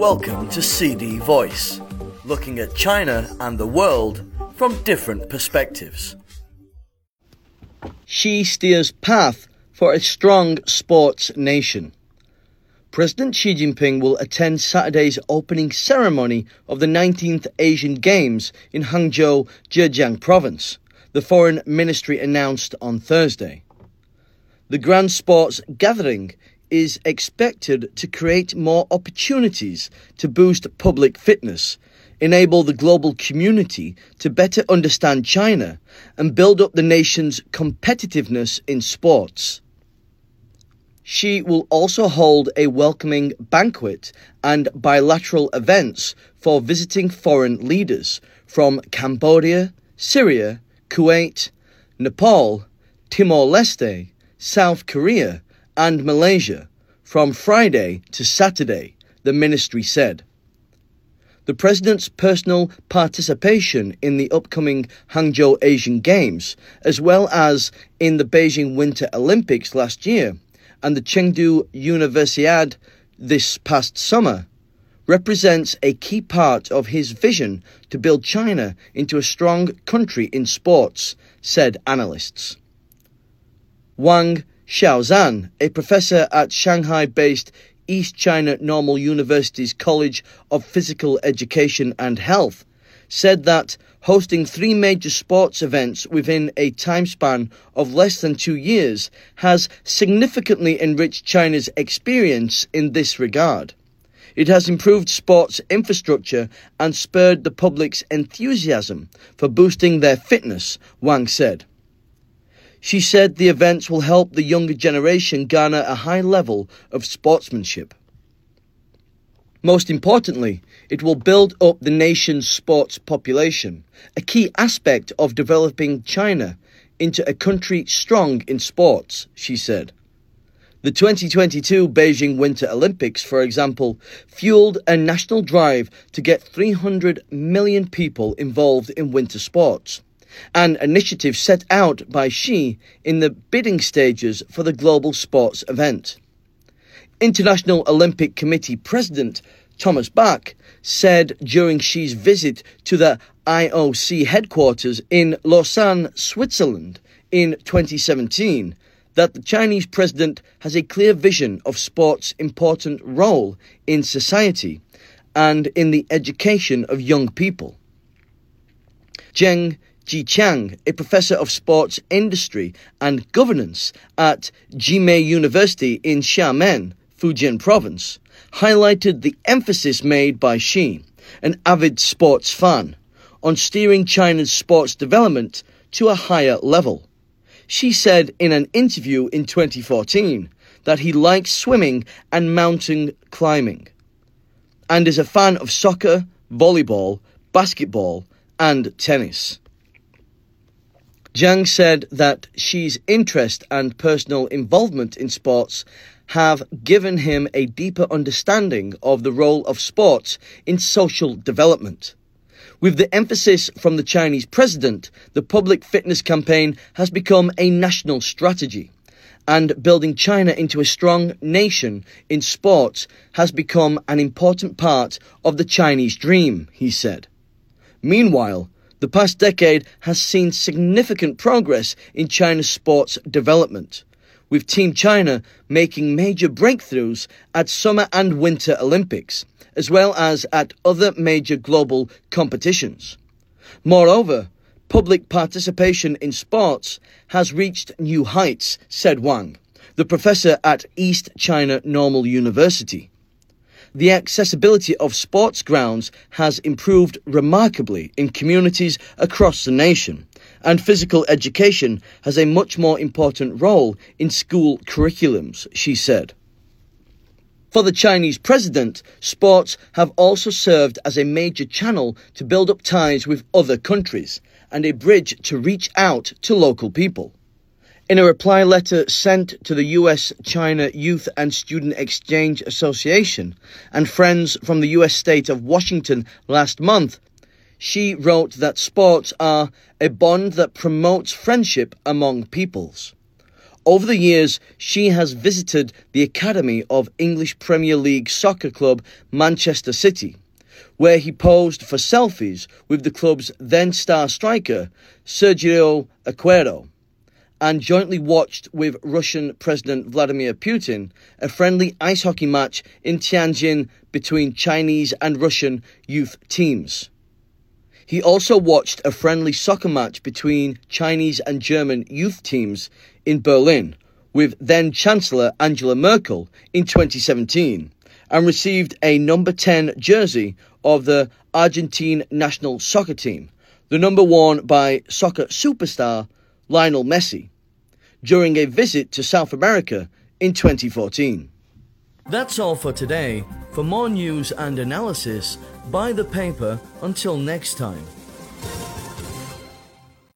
Welcome to CD Voice, looking at China and the world from different perspectives. Xi steers path for a strong sports nation. President Xi Jinping will attend Saturday's opening ceremony of the 19th Asian Games in Hangzhou, Zhejiang Province, the Foreign Ministry announced on Thursday. The Grand Sports Gathering is expected to create more opportunities to boost public fitness, enable the global community to better understand China, and build up the nation's competitiveness in sports. Xi will also hold a welcoming banquet and bilateral events for visiting foreign leaders from Cambodia, Syria, Kuwait, Nepal, Timor Leste, South Korea, and Malaysia from Friday to Saturday, the ministry said. The president's personal participation in the upcoming Hangzhou Asian Games, as well as in the Beijing Winter Olympics last year and the Chengdu Universiade this past summer, represents a key part of his vision to build China into a strong country in sports, said analysts. Wang Xiaozan, a professor at Shanghai based East China Normal University's College of Physical Education and Health, said that hosting three major sports events within a time span of less than two years has significantly enriched China's experience in this regard. It has improved sports infrastructure and spurred the public's enthusiasm for boosting their fitness, Wang said. She said the events will help the younger generation garner a high level of sportsmanship. Most importantly, it will build up the nation's sports population, a key aspect of developing China into a country strong in sports, she said. The 2022 Beijing Winter Olympics, for example, fueled a national drive to get 300 million people involved in winter sports an initiative set out by Xi in the bidding stages for the global sports event. International Olympic Committee President Thomas Bach said during Xi's visit to the IOC headquarters in Lausanne, Switzerland in 2017 that the Chinese president has a clear vision of sport's important role in society and in the education of young people. Zheng Jiqiang, a professor of sports industry and governance at Jimei University in Xiamen, Fujian province, highlighted the emphasis made by Xi, an avid sports fan, on steering China's sports development to a higher level. Xi said in an interview in 2014 that he likes swimming and mountain climbing, and is a fan of soccer, volleyball, basketball, and tennis. Zhang said that Xi's interest and personal involvement in sports have given him a deeper understanding of the role of sports in social development. With the emphasis from the Chinese president, the public fitness campaign has become a national strategy. And building China into a strong nation in sports has become an important part of the Chinese dream, he said. Meanwhile, the past decade has seen significant progress in China's sports development, with Team China making major breakthroughs at Summer and Winter Olympics, as well as at other major global competitions. Moreover, public participation in sports has reached new heights, said Wang, the professor at East China Normal University the accessibility of sports grounds has improved remarkably in communities across the nation, and physical education has a much more important role in school curriculums, she said. For the Chinese president, sports have also served as a major channel to build up ties with other countries and a bridge to reach out to local people. In a reply letter sent to the US China Youth and Student Exchange Association and friends from the US state of Washington last month, Xi wrote that sports are a bond that promotes friendship among peoples. Over the years, Xi has visited the academy of English Premier League soccer club Manchester City, where he posed for selfies with the club's then star striker Sergio Aguero, and jointly watched with Russian President Vladimir Putin a friendly ice hockey match in Tianjin between Chinese and Russian youth teams. He also watched a friendly soccer match between Chinese and German youth teams in Berlin with then Chancellor Angela Merkel in 2017 and received a number 10 jersey of the Argentine national soccer team, the number worn by soccer superstar Lionel Messi, during a visit to South America in 2014. That's all for today. For more news and analysis, buy the paper until next time.